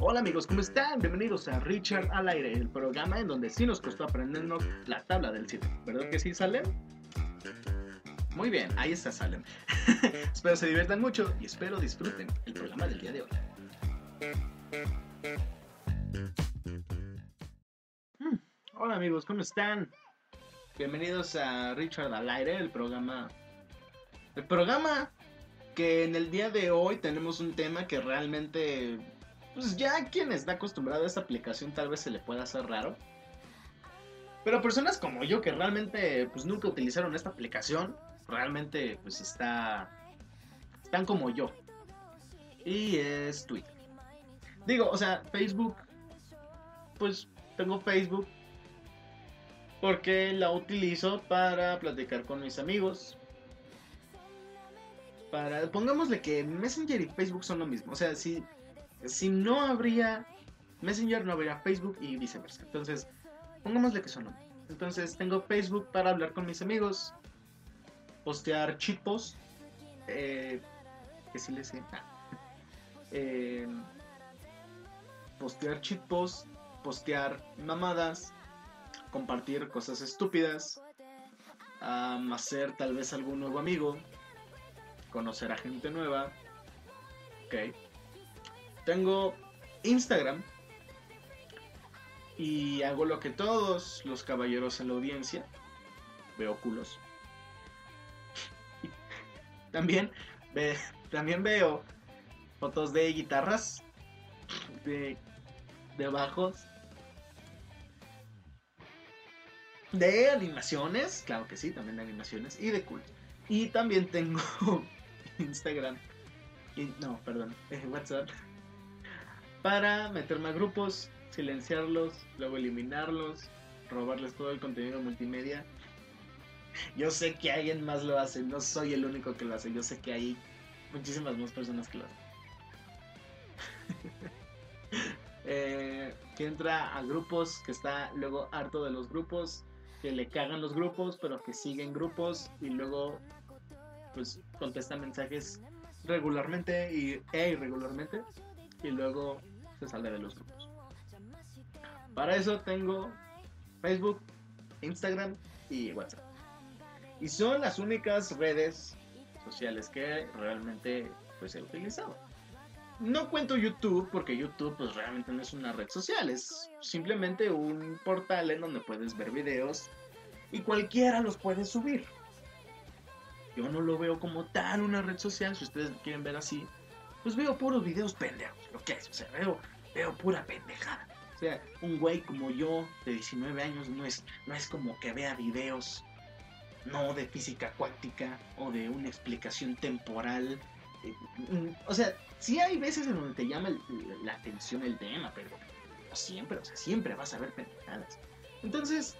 Hola amigos, ¿cómo están? Bienvenidos a Richard al aire, el programa en donde sí nos costó aprendernos la tabla del 7. ¿Verdad que sí, Salem? Muy bien, ahí está Salem. espero se diviertan mucho y espero disfruten el programa del día de hoy. Hmm, Hola amigos, ¿cómo están? Bienvenidos a Richard al aire, el programa... El programa que en el día de hoy tenemos un tema que realmente, pues ya quien está acostumbrado a esta aplicación tal vez se le pueda hacer raro. Pero personas como yo que realmente pues nunca utilizaron esta aplicación, realmente pues está están como yo. Y es Twitter. Digo, o sea, Facebook pues tengo Facebook porque la utilizo para platicar con mis amigos, para. Pongámosle que Messenger y Facebook son lo mismo. O sea, si, si no habría Messenger, no habría Facebook y viceversa. Entonces, pongámosle que son. Entonces, tengo Facebook para hablar con mis amigos, postear chipos, eh, que sí les sé. Eh, postear chipos, postear mamadas, compartir cosas estúpidas, hacer tal vez algún nuevo amigo, conocer a gente nueva. Ok. Tengo Instagram. Y hago lo que todos los caballeros en la audiencia. Veo culos. también, ve, también veo fotos de guitarras. De, de bajos. De animaciones, claro que sí, también de animaciones. Y de culto. Y también tengo Instagram. Y, no, perdón, WhatsApp. Para meterme a grupos, silenciarlos, luego eliminarlos, robarles todo el contenido multimedia. Yo sé que alguien más lo hace, no soy el único que lo hace, yo sé que hay muchísimas más personas que lo hacen. eh, que entra a grupos, que está luego harto de los grupos, que le cagan los grupos, pero que siguen grupos y luego pues contesta mensajes regularmente y, e irregularmente y luego sale de los grupos. Para eso tengo Facebook, Instagram y WhatsApp. Y son las únicas redes sociales que realmente pues he utilizado. No cuento YouTube porque YouTube pues realmente no es una red social, es simplemente un portal en donde puedes ver videos y cualquiera los puede subir. Yo no lo veo como tal una red social, si ustedes quieren ver así, pues veo puros videos pendejos, lo que es, o sea, veo, veo pura pendejada. O sea, un güey como yo, de 19 años, no es, no es como que vea videos, no de física cuántica o de una explicación temporal. O sea, sí hay veces en donde te llama la atención el tema, pero no siempre, o sea, siempre vas a ver pendejadas. Entonces,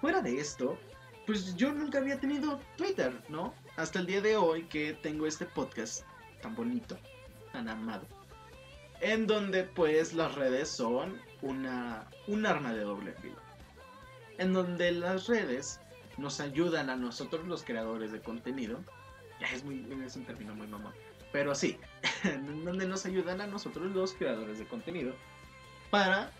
fuera de esto, pues yo nunca había tenido Twitter, ¿no? Hasta el día de hoy que tengo este podcast tan bonito, tan amado. En donde pues las redes son una, un arma de doble filo. En donde las redes nos ayudan a nosotros los creadores de contenido. Es, muy, es un término muy mamón. Pero sí, en donde nos ayudan a nosotros los creadores de contenido. Para...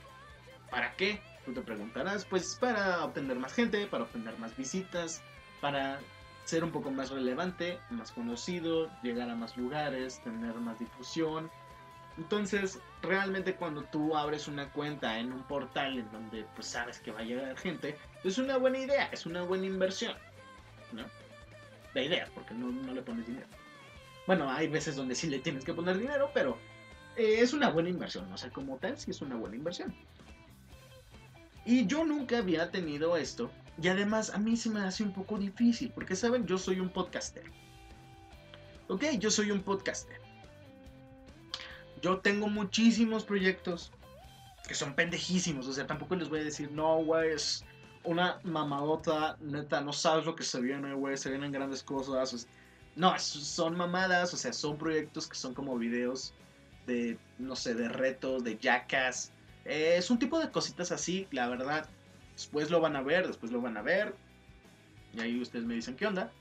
¿Para qué? Tú te preguntarás, pues para obtener más gente, para obtener más visitas, para ser un poco más relevante, más conocido, llegar a más lugares, tener más difusión. Entonces, realmente cuando tú abres una cuenta en un portal en donde pues sabes que va a llegar gente, es una buena idea, es una buena inversión, ¿no? De idea, porque no, no le pones dinero. Bueno, hay veces donde sí le tienes que poner dinero, pero eh, es una buena inversión, o sea, como tal, sí es una buena inversión. Y yo nunca había tenido esto. Y además a mí se me hace un poco difícil. Porque, ¿saben? Yo soy un podcaster. Ok, yo soy un podcaster. Yo tengo muchísimos proyectos que son pendejísimos. O sea, tampoco les voy a decir, no, güey, es una mamadota. Neta, no sabes lo que se viene, güey. Se vienen grandes cosas. No, son mamadas. O sea, son proyectos que son como videos de, no sé, de retos, de jackass es un tipo de cositas así, la verdad. Después lo van a ver, después lo van a ver. Y ahí ustedes me dicen qué onda.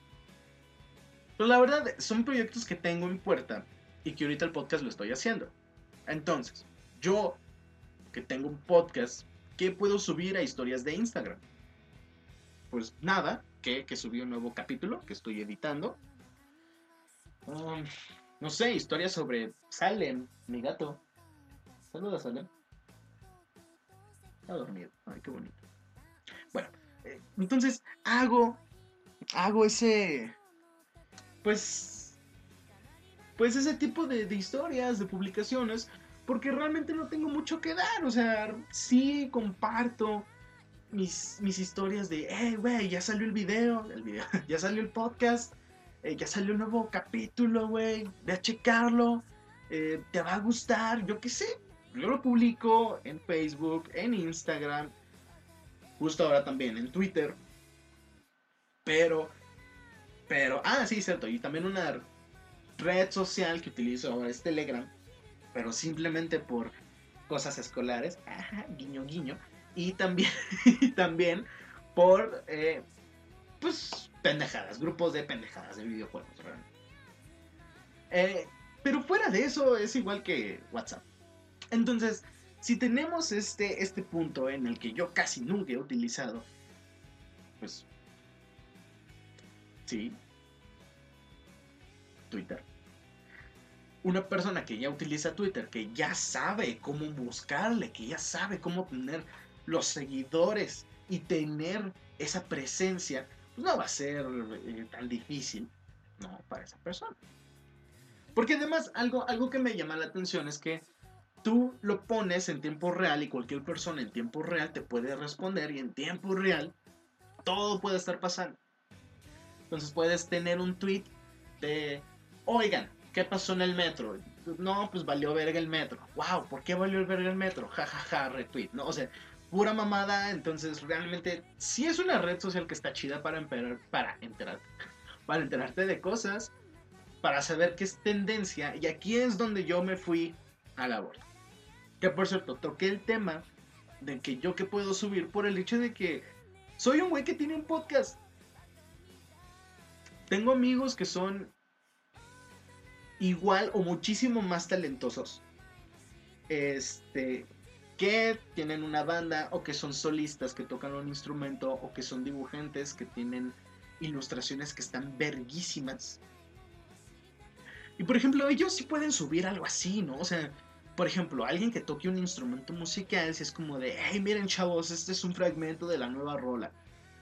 Pero la verdad, son proyectos que tengo en puerta y que ahorita el podcast lo estoy haciendo. Entonces, yo, que tengo un podcast, ¿qué puedo subir a historias de Instagram? Pues nada, que, que subí un nuevo capítulo que estoy editando. Um, no sé, historias sobre Salem, mi gato. Saludos, Salem. Está dormido. Ay, qué bonito. Bueno, eh, entonces hago, hago ese, pues, pues ese tipo de, de historias, de publicaciones, porque realmente no tengo mucho que dar. O sea, sí comparto mis, mis historias de, hey, güey, ya salió el video, el video, ya salió el podcast, eh, ya salió un nuevo capítulo, güey, ve a checarlo, eh, te va a gustar, yo qué sé. Yo lo publico en Facebook, en Instagram, justo ahora también en Twitter. Pero, pero, ah, sí, cierto, y también una red social que utilizo ahora es Telegram, pero simplemente por cosas escolares, ajá, guiño, guiño, y también, también por, eh, pues, pendejadas, grupos de pendejadas de videojuegos, eh, pero fuera de eso es igual que WhatsApp. Entonces, si tenemos este, este punto en el que yo casi nunca he utilizado, pues, sí, Twitter. Una persona que ya utiliza Twitter, que ya sabe cómo buscarle, que ya sabe cómo tener los seguidores y tener esa presencia, pues no va a ser eh, tan difícil, ¿no? Para esa persona. Porque además, algo, algo que me llama la atención es que tú lo pones en tiempo real y cualquier persona en tiempo real te puede responder y en tiempo real todo puede estar pasando. Entonces puedes tener un tweet de, oigan, ¿qué pasó en el metro? No, pues valió verga el metro. Wow, ¿por qué valió verga el metro? Ja, ja, ja, retweet. No, o sea, pura mamada. Entonces, realmente, sí es una red social que está chida para, para enterarte. Para enterarte de cosas. Para saber qué es tendencia. Y aquí es donde yo me fui a la borda. Que por cierto, toqué el tema de que yo que puedo subir por el hecho de que soy un güey que tiene un podcast. Tengo amigos que son igual o muchísimo más talentosos. Este, que tienen una banda o que son solistas que tocan un instrumento o que son dibujantes que tienen ilustraciones que están verguísimas. Y por ejemplo, ellos sí pueden subir algo así, ¿no? O sea, por ejemplo, alguien que toque un instrumento musical, si es como de, hey, miren chavos, este es un fragmento de la nueva rola.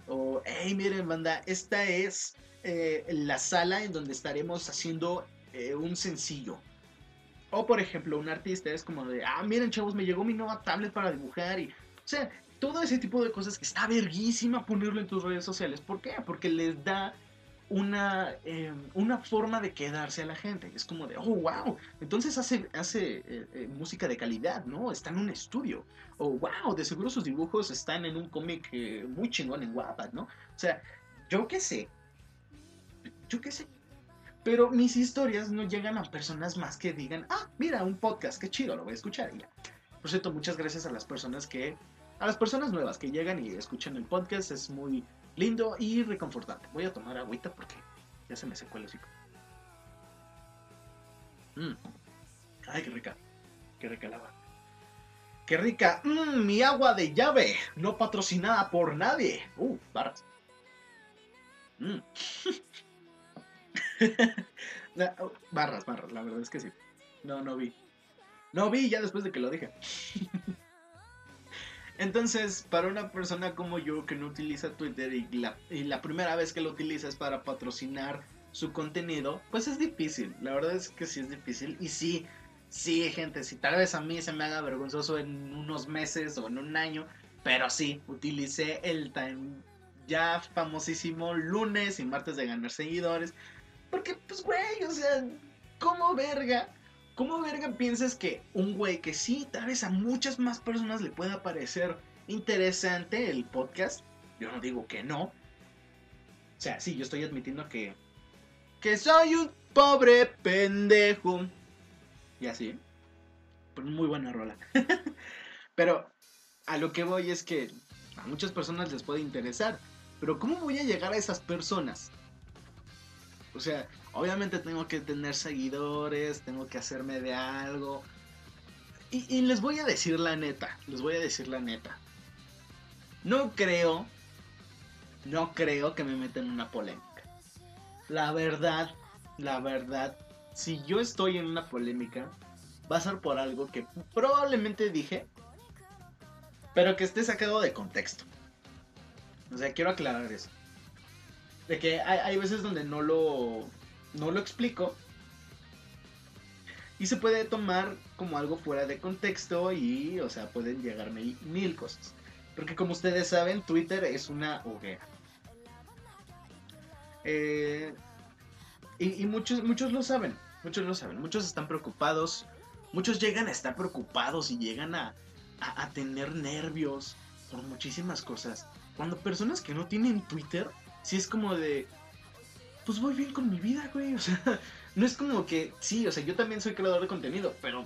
O, hey, miren banda, esta es eh, la sala en donde estaremos haciendo eh, un sencillo. O por ejemplo, un artista es como de, ah, miren chavos, me llegó mi nueva tablet para dibujar y... O sea, todo ese tipo de cosas que está verguísima ponerlo en tus redes sociales. ¿Por qué? Porque les da una, eh, una forma de quedarse a la gente. Es como de, oh, wow, entonces hace, hace eh, eh, música de calidad, ¿no? Está en un estudio. O, wow, de seguro sus dibujos están en un cómic muy chingón en Wattpad, ¿no? O sea, yo qué sé. Yo qué sé. Pero mis historias no llegan a personas más que digan, ah, mira, un podcast, qué chido, lo voy a escuchar. Y ya. Por cierto, muchas gracias a las personas que, a las personas nuevas que llegan y escuchan el podcast, es muy lindo y reconfortante. Voy a tomar agüita porque ya se me secó el hocico. Mm. Ay, qué rica, qué rica el agua. Qué rica, mm, mi agua de llave, no patrocinada por nadie. Uh, barras. Mm. Barras, barras, la verdad es que sí. No, no vi. No vi ya después de que lo dije. Entonces, para una persona como yo que no utiliza Twitter y la, y la, primera vez que lo utiliza es para patrocinar su contenido, pues es difícil. La verdad es que sí es difícil. Y sí, sí, gente, si tal vez a mí se me haga vergonzoso en unos meses o en un año, pero sí, utilicé el time ya famosísimo lunes y martes de ganar seguidores porque, pues, güey, o sea, ¿cómo verga? ¿Cómo verga piensas que un güey que sí, tal vez a muchas más personas le pueda parecer interesante el podcast? Yo no digo que no. O sea, sí, yo estoy admitiendo que. Que soy un pobre pendejo. Y así. Pues muy buena rola. Pero a lo que voy es que a muchas personas les puede interesar. Pero ¿cómo voy a llegar a esas personas? O sea, obviamente tengo que tener seguidores, tengo que hacerme de algo. y, les voy a decir la neta, les voy a decir la neta. No creo, no creo que me metan en una polémica. La verdad, la verdad, si yo estoy en una polémica, va a ser por algo que probablemente dije, pero que esté sacado de contexto. O sea, quiero aclarar eso. De que hay, veces donde no lo, no lo explico. Y se puede tomar como algo fuera de contexto y, o sea, pueden llegarme mil cosas. Porque como ustedes saben, Twitter es una hoguera. Eh, y, muchos, muchos lo saben, muchos lo saben, muchos están preocupados, muchos llegan a estar preocupados y llegan a, a tener nervios por muchísimas cosas. Cuando personas que no tienen Twitter sí es como de, pues voy bien con mi vida, güey. O sea, no es como que, sí, o sea, yo también soy creador de contenido, pero,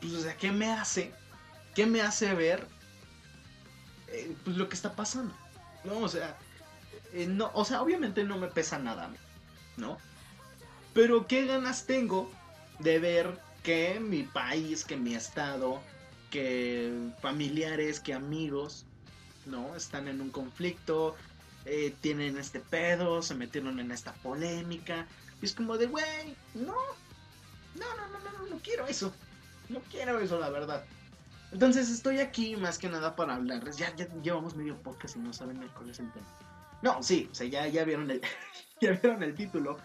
pues, o sea, ¿qué me hace? ¿Qué me hace ver eh, pues, lo que está pasando? No, o sea, eh, no, o sea, obviamente no me pesa nada, ¿no? Pero qué ganas tengo de ver que mi país, que mi estado, que familiares, que amigos, ¿no? Están en un conflicto, eh, tienen este pedo, se metieron en esta polémica. Y es como de, güey, no, no, no, no, no, no quiero eso. No quiero eso, la verdad. Entonces estoy aquí más que nada para hablarles. Ya, ya llevamos medio podcast y no saben cuál es el tema. No, sí, o sea, ya, ya, vieron el, ya vieron el título.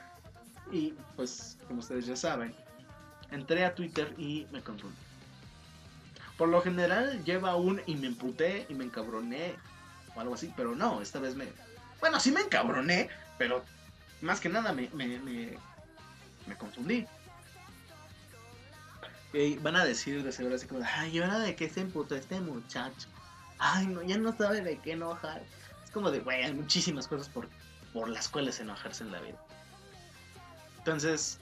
Y pues, como ustedes ya saben, entré a Twitter y me confundí. Por lo general lleva un y me emputé y me encabroné o algo así, pero no, esta vez me, bueno, sí me encabroné, pero más que nada me, me, me, confundí. Y van a decir de seguro así como, ay, ahora de qué se emputó este muchacho? Ay, no, ya no sabe de qué enojar. Es como de, güey, hay muchísimas cosas por, por las cuales enojarse en la vida. Entonces,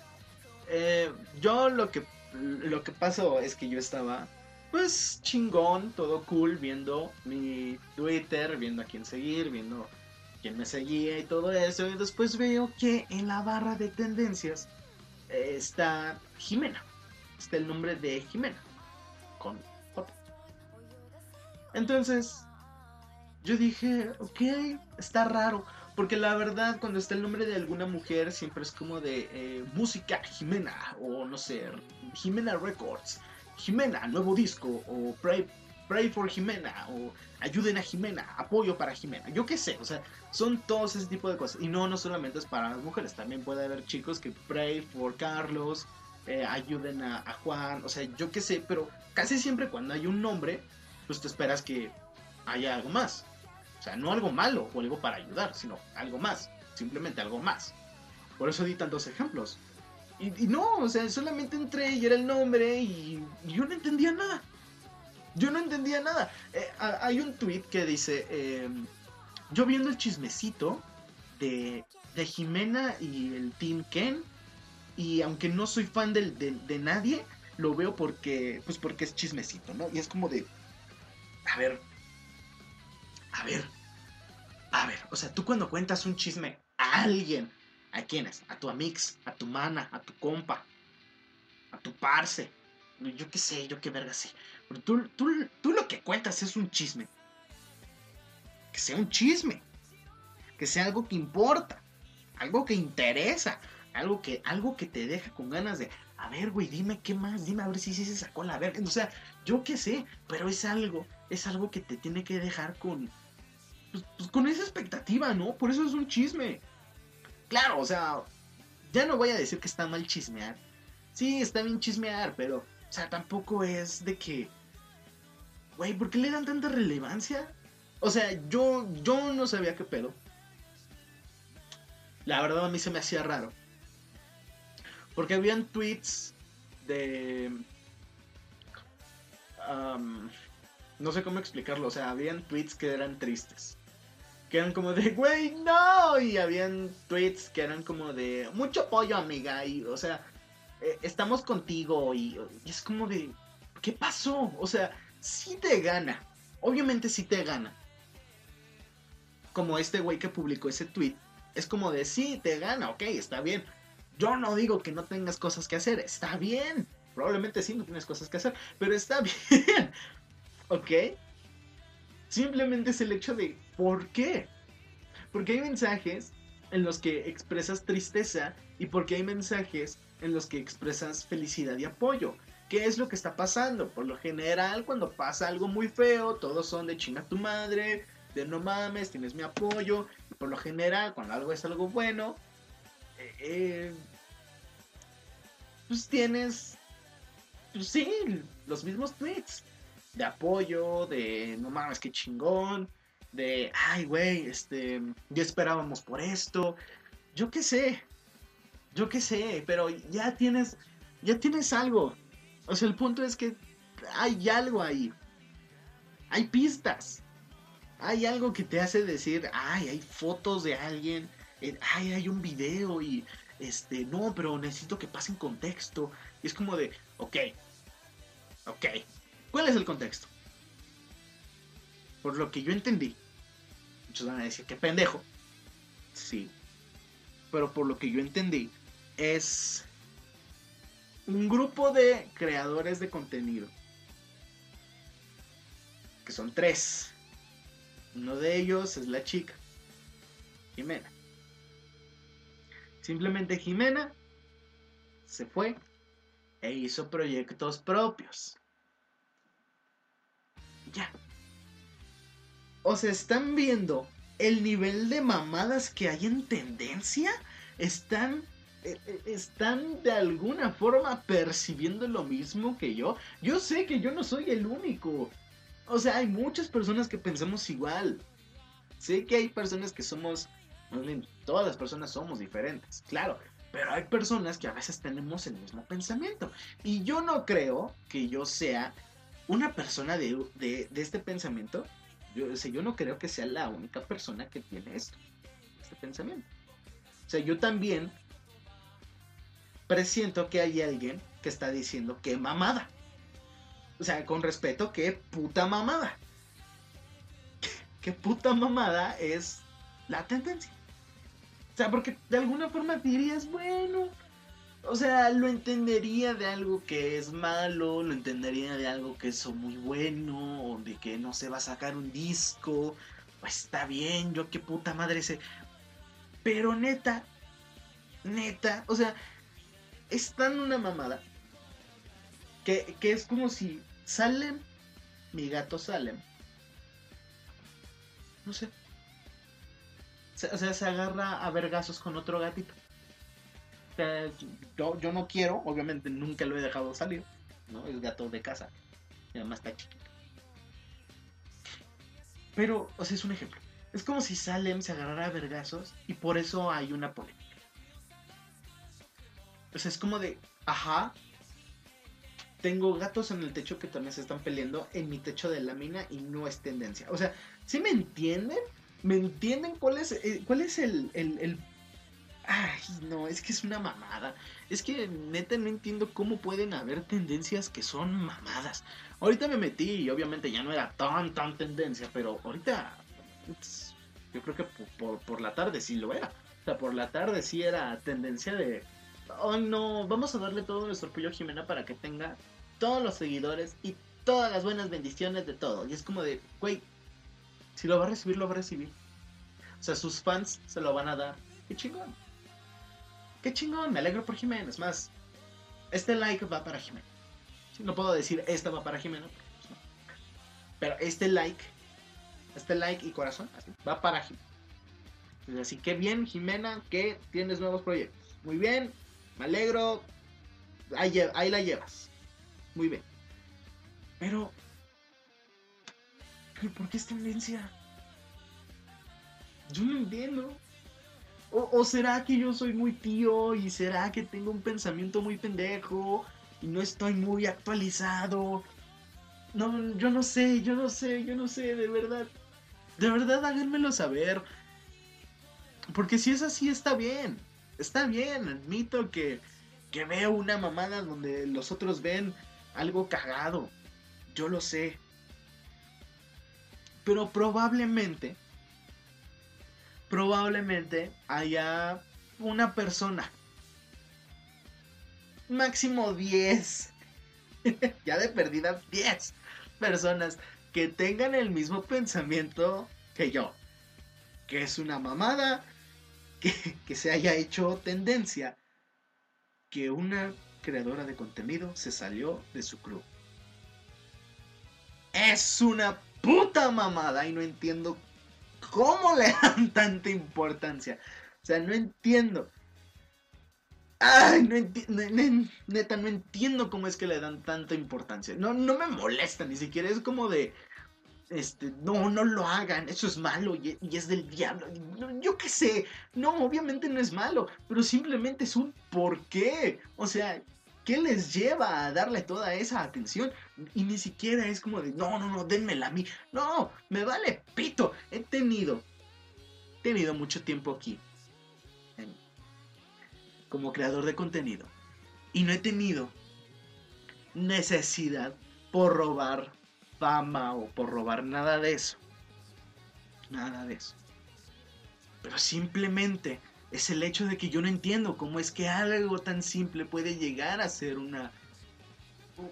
eh, yo lo que, lo que pasó es que yo estaba, pues, chingón, todo cool, viendo mi Twitter, viendo a quién seguir, viendo me seguía y todo eso. Y después veo que en la barra de tendencias eh, está Jimena. Está el nombre de Jimena. Con J. Entonces, yo dije, ok, está raro. Porque la verdad, cuando está el nombre de alguna mujer, siempre es como de eh, música Jimena. O no sé, Jimena Records. Jimena, nuevo disco. O Pray for Jimena. O ayuden a Jimena, apoyo para Jimena, yo qué sé, o sea, son todos ese tipo de cosas. Y no, no solamente es para las mujeres, también puede haber chicos que pray for Carlos, eh, ayuden a, Juan, o sea, yo qué sé, pero casi siempre cuando hay un nombre, pues te esperas que haya algo más. O sea, no algo malo o algo para ayudar, sino algo más, simplemente algo más. Por eso di tantos ejemplos. Y, no, o sea, solamente entré y era el nombre y yo no entendía nada. Yo no entendía nada. Eh, hay un tweet que dice, em, yo viendo el chismecito de, de, Jimena y el Team Ken, y aunque no soy fan de, de, nadie, lo veo porque, pues porque es chismecito, ¿no? Y es como de, a ver, a ver, a ver, o sea, tú cuando cuentas un chisme a alguien, ¿a quiénes? A tu amix, a tu mana, a tu compa, a tu parce, yo qué sé, yo qué verga sé. Pero tú, tú, lo que cuentas es un chisme. Que sea un chisme. Que sea algo que importa. Algo que interesa. Algo que, algo que te deja con ganas de, a ver, güey, dime qué más, dime a ver si sí se sacó la verga. O sea, yo qué sé, pero es algo, es algo que te tiene que dejar con, pues, pues, con esa expectativa, ¿no? Por eso es un chisme. Claro, o sea, ya no voy a decir que está mal chismear. Sí, está bien chismear, pero, o sea, tampoco es de que güey, ¿por qué le dan tanta relevancia? O sea, yo, yo no sabía qué pedo. La verdad a mí se me hacía raro. Porque habían tweets de... no sé cómo explicarlo. O sea, habían tweets que eran tristes. Que eran como de, güey, no. Y habían tweets que eran como de, mucho apoyo, amiga. Y, o sea, eh, estamos contigo. y es como de, ¿qué pasó? O sea, si te gana. Obviamente si te gana. Como este güey que publicó ese tweet. Es como de sí, te gana, ok, está bien. Yo no digo que no tengas cosas que hacer, está bien. Probablemente sí, no tienes cosas que hacer, pero está bien. ¿Ok? Simplemente es el hecho de ¿por qué? Porque hay mensajes en los que expresas tristeza y porque hay mensajes en los que expresas felicidad y apoyo. ¿Qué es lo que está pasando? Por lo general, cuando pasa algo muy feo, todos son de chinga tu madre, de no mames, tienes mi apoyo. Y por lo general, cuando algo es algo bueno, eh, eh, pues tienes, pues sí, los mismos tweets de apoyo, de no mames, qué chingón, de, ay, güey, este, ya esperábamos por esto, yo qué sé, yo qué sé, pero ya tienes, ya tienes algo. O sea, el punto es que hay algo ahí. Hay pistas. Hay algo que te hace decir, ay, hay fotos de alguien, eh, ay, hay un video y, este, no, pero necesito que pase en contexto. Y es como de, ok, ok, ¿cuál es el contexto? Por lo que yo entendí, muchos van a decir, qué pendejo. Sí, pero por lo que yo entendí, es un grupo de creadores de contenido. Que son tres. Uno de ellos es la chica, Jimena. Simplemente Jimena se fue e hizo proyectos propios. Ya. O se están viendo el nivel de mamadas que hay en tendencia están están de alguna forma percibiendo lo mismo que yo. Yo sé que yo no soy el único. O sea, hay muchas personas que pensamos igual. Sé que hay personas que somos, todas las personas somos diferentes, claro. Pero hay personas que a veces tenemos el mismo pensamiento. Y yo no creo que yo sea una persona de, este pensamiento. Yo, yo no creo que sea la única persona que tiene esto, este pensamiento. O sea, yo también presiento que hay alguien que está diciendo que mamada. O sea, con respeto, que puta mamada. Que puta mamada es la tendencia. O sea, porque de alguna forma dirías, bueno, o sea, lo entendería de algo que es malo, lo entendería de algo que es muy bueno, o de que no se va a sacar un disco, pues está bien, yo qué puta madre sé. Pero neta, neta, o sea, es tan una mamada que, es como si Salem, mi gato Salem, no sé, o sea, se agarra a vergazos con otro gatito. O sea, yo, yo no quiero, obviamente nunca lo he dejado salir, ¿no? Es gato de casa, y además está chiquito. Pero, o sea, es un ejemplo. Es como si Salem se agarrara a vergazos y por eso hay una polémica. O sea, es como de, ajá, tengo gatos en el techo que también se están peleando en mi techo de lámina y no es tendencia. O sea, ¿sí me entienden? ¿Me entienden cuál es, eh, cuál es el, el, el... Ay, no, es que es una mamada. Es que neta no entiendo cómo pueden haber tendencias que son mamadas. Ahorita me metí y obviamente ya no era tan, tan tendencia, pero ahorita yo creo que por, la tarde sí lo era. O sea, por la tarde sí era tendencia de, oh no, vamos a darle todo nuestro apoyo a Jimena para que tenga todos los seguidores y todas las buenas bendiciones de todo. Y es como de, güey, si lo va a recibir, lo va a recibir. O sea, sus fans se lo van a dar. Qué chingón. Qué chingón, me alegro por Jimena. Es más, este like va para Jimena. No puedo decir esta va para Jimena. Pues Pero este like este like y corazón va para Jimena. Así que bien, Jimena, que tienes nuevos proyectos. Muy bien, me alegro. Ahí, ahí la llevas. Muy bien. Pero, ¿por qué es tendencia? Yo no entiendo. O, ¿O, será que yo soy muy tío y será que tengo un pensamiento muy pendejo y no estoy muy actualizado? No, yo no sé, yo no sé, yo no sé, de verdad. De verdad, háganmelo saber. Porque si es así, está bien. Está bien, admito que, que veo una mamada donde los otros ven algo cagado. Yo lo sé. Pero probablemente, probablemente haya una persona, máximo 10, ya de perdida 10 personas que tengan el mismo pensamiento que yo. Que es una mamada que, se haya hecho tendencia que una creadora de contenido se salió de su club. Es una puta mamada y no entiendo cómo le dan tanta importancia. O sea, no entiendo. Ay, no entiendo, neta, no entiendo cómo es que le dan tanta importancia. No, no me molesta, ni siquiera es como de, este, no, no lo hagan, eso es malo y, es del diablo. Yo qué sé, no, obviamente no es malo, pero simplemente es un por qué. O sea, ¿qué les lleva a darle toda esa atención? Y ni siquiera es como de, no, no, no, denmela a mí. No, me vale pito. He tenido, he tenido mucho tiempo aquí como creador de contenido. Y no he tenido necesidad por robar fama o por robar nada de eso. Nada de eso. Pero simplemente es el hecho de que yo no entiendo cómo es que algo tan simple puede llegar a ser una,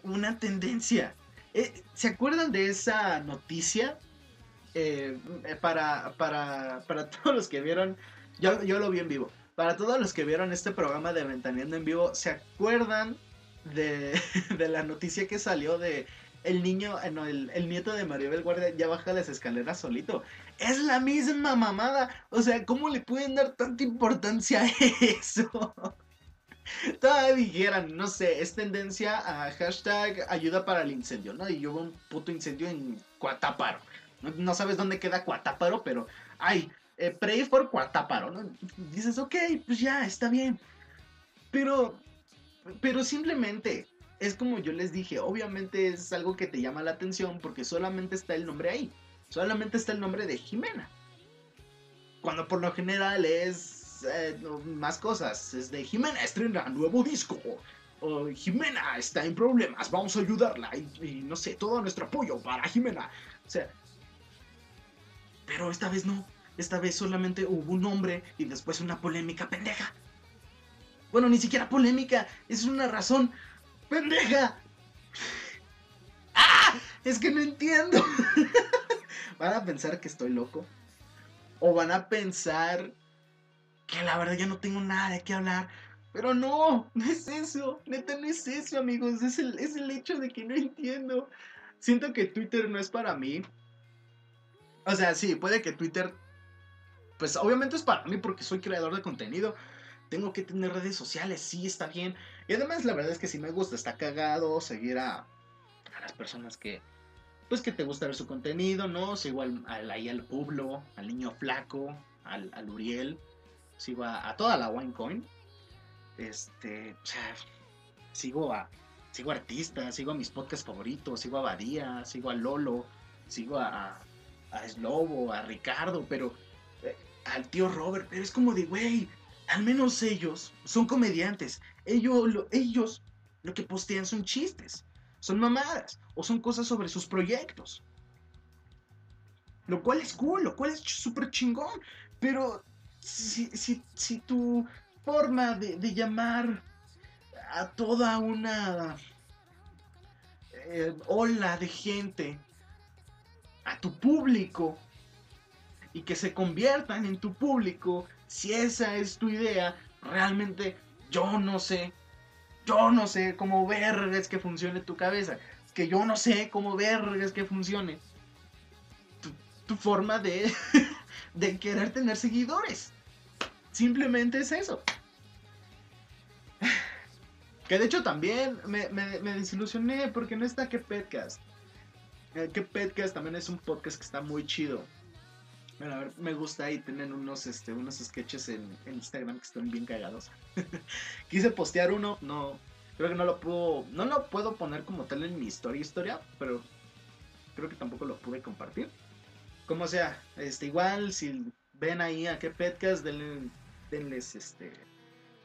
una tendencia. Eh, ¿Se acuerdan de esa noticia? Eh, para, para, para todos los que vieron, yo, yo lo vi en vivo para todos los que vieron este programa de Ventaneando en vivo, ¿se acuerdan de, la noticia que salió de el niño, eh, no, el, nieto de Maribel Guardia ya baja las escaleras solito? Es la misma mamada. O sea, ¿cómo le pueden dar tanta importancia a eso? Todavía dijeran, no sé, es tendencia a hashtag ayuda para el incendio, ¿no? Y hubo un puto incendio en Cuatáparo. No, no sabes dónde queda Cuatáparo, pero ay, eh, Pray for Cuatáparo, ¿no? Dices, ok, pues ya, está bien. Pero, pero simplemente, es como yo les dije, obviamente es algo que te llama la atención porque solamente está el nombre ahí. Solamente está el nombre de Jimena. Cuando por lo general es eh, más cosas. Es de Jimena estrena nuevo disco. O Jimena está en problemas, vamos a ayudarla. y no sé, todo nuestro apoyo para Jimena. O sea, pero esta vez no. Esta vez solamente hubo un nombre y después una polémica pendeja. Bueno, ni siquiera polémica, es una razón pendeja. ¡Ah! Es que no entiendo. ¿Van a pensar que estoy loco? ¿O van a pensar que la verdad ya no tengo nada de qué hablar? Pero no, no es eso. Neta, no es eso, amigos. Es el, es el hecho de que no entiendo. Siento que Twitter no es para mí. O sea, sí, puede que Twitter pues obviamente es para mí porque soy creador de contenido. Tengo que tener redes sociales, sí, está bien. Y además la verdad es que si me gusta, está cagado seguir a, a las personas que, pues que te gusta ver su contenido, ¿no? Sigo al, al, ahí al Publo, al niño flaco, al, al Uriel, sigo a, toda la Winecoin. Este, o sea, sigo a, sigo a artistas, sigo a mis podcasts favoritos, sigo a Badía, sigo a Lolo, sigo a, a Slobo, a Ricardo, pero al tío Robert, pero es como de, güey, al menos ellos son comediantes. Ellos lo, ellos lo que postean son chistes, son mamadas o son cosas sobre sus proyectos. Lo cual es cool, lo cual es súper chingón. Pero si, si, si tu forma de, llamar a toda una eh, ola de gente, a tu público, y que se conviertan en tu público, si esa es tu idea, realmente yo no sé, yo no sé cómo vergas que funcione tu cabeza, que yo no sé cómo vergas que funcione tu, forma de, de querer tener seguidores. Simplemente es eso. Que de hecho también me, desilusioné porque no está que Petcast. Eh, que Petcast también es un podcast que está muy chido. Bueno, a ver, me gusta ahí tienen unos, este, unos sketches en, Instagram que están bien cagados. Quise postear uno, no, creo que no lo puedo, no lo puedo poner como tal en mi historia, historia, pero creo que tampoco lo pude compartir. Como sea, este, igual si ven ahí a qué podcast, denle, denles, este,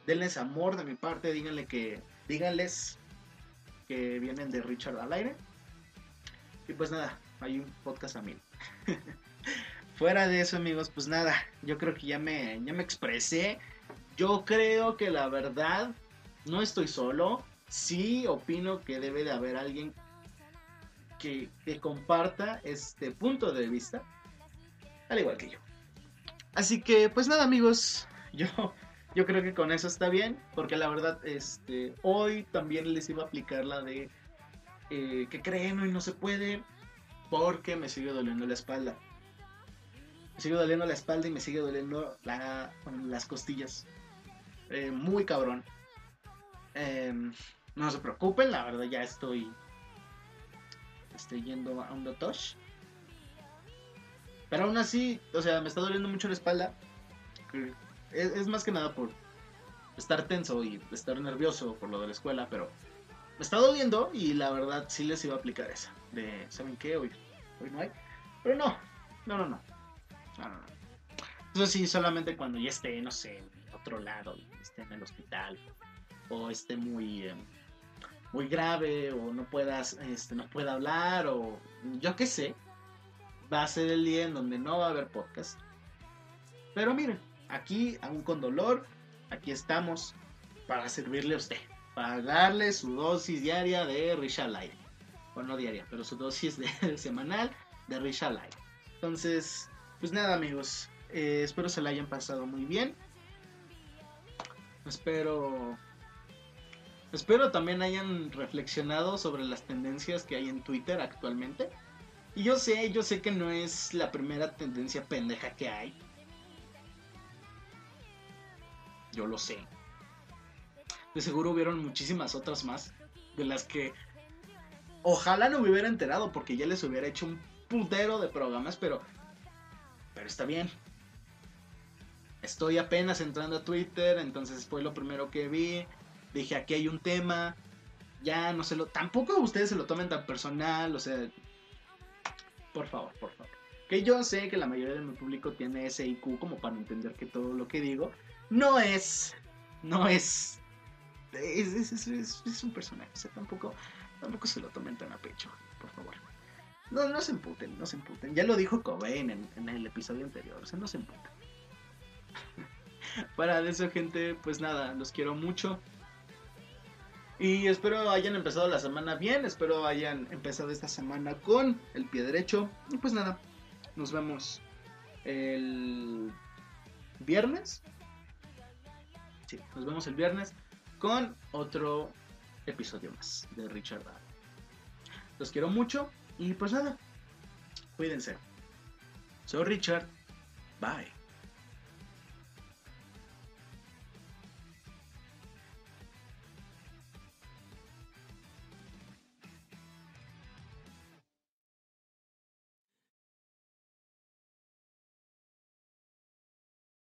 denles amor de mi parte, díganle que, díganles que vienen de Richard al aire. Y pues nada, hay un podcast a mí. Fuera de eso, amigos, pues nada, yo creo que ya me, ya me expresé. Yo creo que la verdad, no estoy solo. sí opino que debe de haber alguien que, que comparta este punto de vista, al igual que yo. Así que, pues nada, amigos, yo, yo creo que con eso está bien, porque la verdad, este, hoy también les iba a aplicar la de eh, que creen y no se puede, porque me sigue doliendo la espalda. Sigue doliendo la espalda y me sigue doliendo las costillas. Eh, muy cabrón. Em, no se preocupen, la verdad ya estoy, estoy yendo a un dotosh. Pero aún así, o sea, me está doliendo mucho la espalda. Es, más que nada por estar tenso y estar nervioso por lo de la escuela, pero me está doliendo y la verdad sí les iba a aplicar esa. De, ¿saben qué? Hoy, hoy no hay. Pero no, no, no, no. No, no, Eso sí, solamente cuando ya esté, no sé, otro lado, esté en el hospital, o esté muy, em, muy grave, o no puedas, este, no pueda hablar, o yo qué sé va a ser el día en donde no va a haber podcast. Pero miren, aquí, aún con dolor, aquí estamos para servirle a usted, para darle su dosis diaria de Richard Light. Bueno, no diaria, pero su dosis semanal de Richard Light. Entonces, pues nada, amigos, eh, espero se la hayan pasado muy bien. Espero Espero también hayan reflexionado sobre las tendencias que hay en Twitter actualmente. Y yo sé, yo sé que no es la primera tendencia pendeja que hay. Yo lo sé. De seguro hubieron muchísimas otras más. De las que ojalá no me hubiera enterado porque ya les hubiera hecho un putero de programas, pero... Pero está bien. Estoy apenas entrando a Twitter, entonces fue lo primero que vi. Dije, aquí hay un tema. Ya no se lo... Tampoco ustedes se lo tomen tan personal, o sea, por favor, por favor. Que yo sé que la mayoría de mi público tiene ese IQ como para entender que todo lo que digo no es. No es. Es, un personaje. O sea, tampoco, tampoco se lo tomen tan a pecho, por favor. No, no se emputen, no se emputen. Ya lo dijo Cobain en, en el episodio anterior. O sea, no se emputen. Para eso, gente, pues nada, los quiero mucho. Y espero hayan empezado la semana bien, espero hayan empezado esta semana con el pie derecho. Y pues nada, nos vemos el viernes. Sí, nos vemos el viernes con otro episodio más de Richard Los quiero mucho y pues nada, cuídense. Soy Richard. Bye.